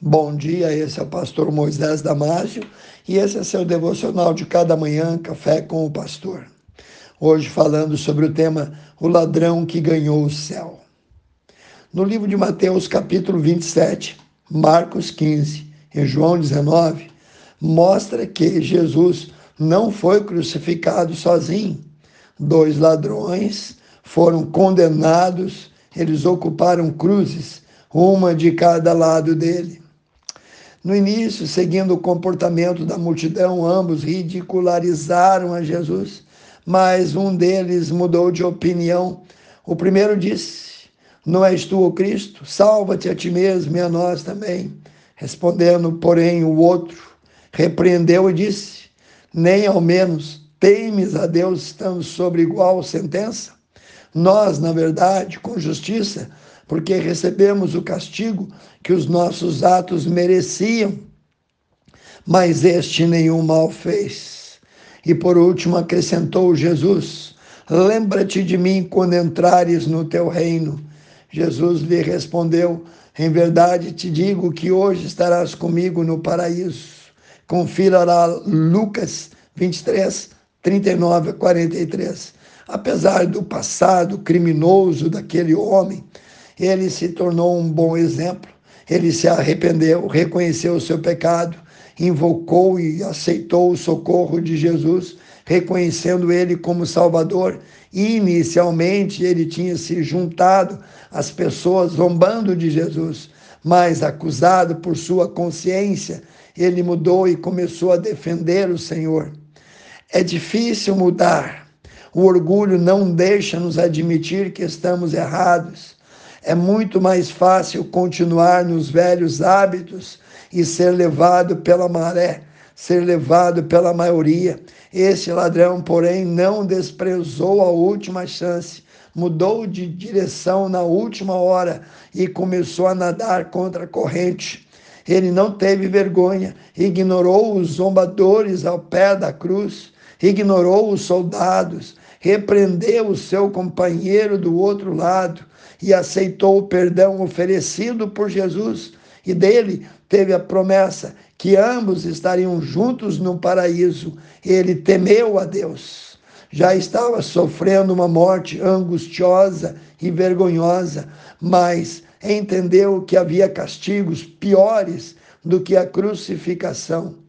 Bom dia, esse é o pastor Moisés Damásio e esse é seu devocional de cada manhã, Café com o Pastor. Hoje falando sobre o tema O ladrão que ganhou o céu. No livro de Mateus, capítulo 27, Marcos 15 e João 19, mostra que Jesus não foi crucificado sozinho. Dois ladrões foram condenados, eles ocuparam cruzes, uma de cada lado dele. No início, seguindo o comportamento da multidão, ambos ridicularizaram a Jesus, mas um deles mudou de opinião. O primeiro disse: Não és tu o Cristo? Salva-te a ti mesmo e a nós também. Respondendo, porém, o outro repreendeu e disse: Nem ao menos temes a Deus estando sobre igual sentença? Nós, na verdade, com justiça, porque recebemos o castigo que os nossos atos mereciam, mas este nenhum mal fez. E por último acrescentou Jesus: Lembra-te de mim quando entrares no teu reino. Jesus lhe respondeu: Em verdade te digo que hoje estarás comigo no paraíso. Confira lá Lucas 23, 39 a 43. Apesar do passado criminoso daquele homem, ele se tornou um bom exemplo. Ele se arrependeu, reconheceu o seu pecado, invocou e aceitou o socorro de Jesus, reconhecendo ele como Salvador. Inicialmente, ele tinha se juntado às pessoas zombando de Jesus, mas acusado por sua consciência, ele mudou e começou a defender o Senhor. É difícil mudar. O orgulho não deixa nos admitir que estamos errados. É muito mais fácil continuar nos velhos hábitos e ser levado pela maré, ser levado pela maioria. Esse ladrão, porém, não desprezou a última chance, mudou de direção na última hora e começou a nadar contra a corrente. Ele não teve vergonha, ignorou os zombadores ao pé da cruz, ignorou os soldados, repreendeu o seu companheiro do outro lado e aceitou o perdão oferecido por Jesus, e dele teve a promessa que ambos estariam juntos no paraíso. Ele temeu a Deus. Já estava sofrendo uma morte angustiosa e vergonhosa, mas entendeu que havia castigos piores do que a crucificação.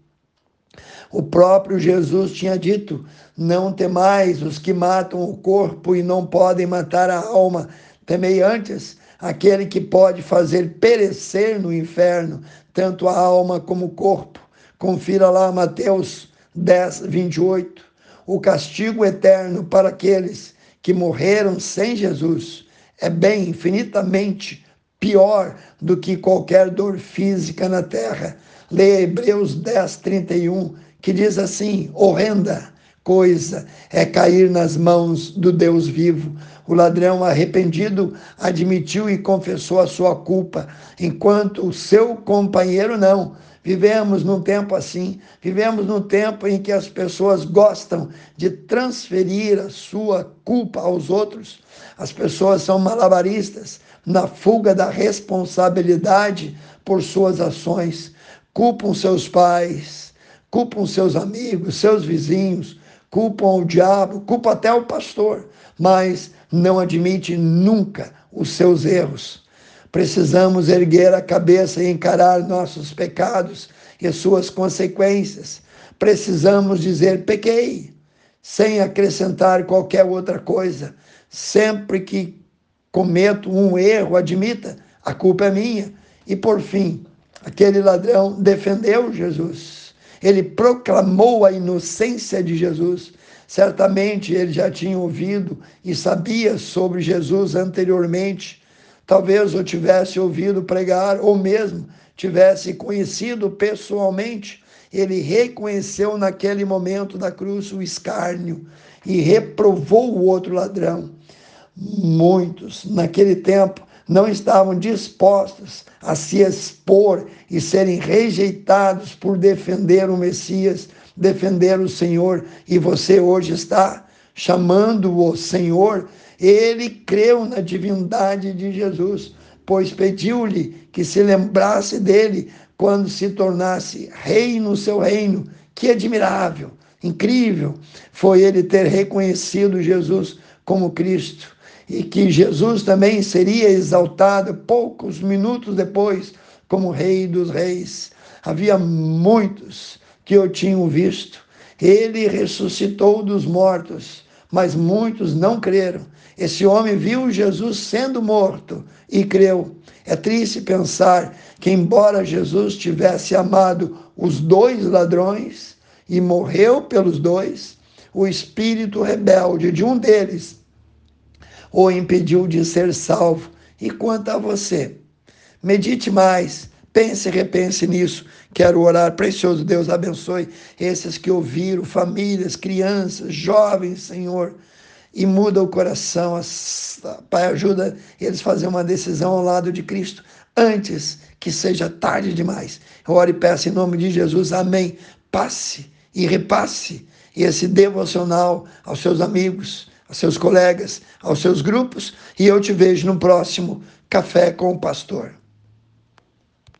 O próprio Jesus tinha dito: Não temais os que matam o corpo e não podem matar a alma Temei antes aquele que pode fazer perecer no inferno tanto a alma como o corpo. Confira lá Mateus 10, 28. O castigo eterno para aqueles que morreram sem Jesus é bem infinitamente pior do que qualquer dor física na terra. Leia Hebreus 10, 31, que diz assim: horrenda coisa é cair nas mãos do Deus vivo. O ladrão arrependido admitiu e confessou a sua culpa, enquanto o seu companheiro não. Vivemos num tempo assim, vivemos num tempo em que as pessoas gostam de transferir a sua culpa aos outros. As pessoas são malabaristas na fuga da responsabilidade por suas ações. Culpam seus pais, culpam seus amigos, seus vizinhos, culpam o diabo, culpam até o pastor, mas não admite nunca os seus erros. Precisamos erguer a cabeça e encarar nossos pecados e suas consequências. Precisamos dizer pequei, sem acrescentar qualquer outra coisa. Sempre que cometo um erro, admita, a culpa é minha. E por fim, aquele ladrão defendeu Jesus ele proclamou a inocência de Jesus. Certamente ele já tinha ouvido e sabia sobre Jesus anteriormente. Talvez o tivesse ouvido pregar ou mesmo tivesse conhecido pessoalmente. Ele reconheceu naquele momento da cruz o escárnio e reprovou o outro ladrão. Muitos, naquele tempo, não estavam dispostos a se expor e serem rejeitados por defender o Messias, defender o Senhor, e você hoje está chamando o Senhor, ele creu na divindade de Jesus, pois pediu-lhe que se lembrasse dele quando se tornasse rei no seu reino. Que admirável, incrível foi ele ter reconhecido Jesus como Cristo e que Jesus também seria exaltado poucos minutos depois como Rei dos Reis. Havia muitos que o tinham visto. Ele ressuscitou dos mortos, mas muitos não creram. Esse homem viu Jesus sendo morto e creu. É triste pensar que, embora Jesus tivesse amado os dois ladrões e morreu pelos dois, o espírito rebelde de um deles o impediu de ser salvo. E quanto a você? Medite mais, pense e repense nisso. Quero orar, precioso Deus, abençoe esses que ouviram, famílias, crianças, jovens, Senhor e muda o coração. Pai, ajuda eles a fazer uma decisão ao lado de Cristo antes que seja tarde demais. Eu oro e peço em nome de Jesus, amém. Passe e repasse esse devocional aos seus amigos, aos seus colegas, aos seus grupos, e eu te vejo no próximo Café com o Pastor.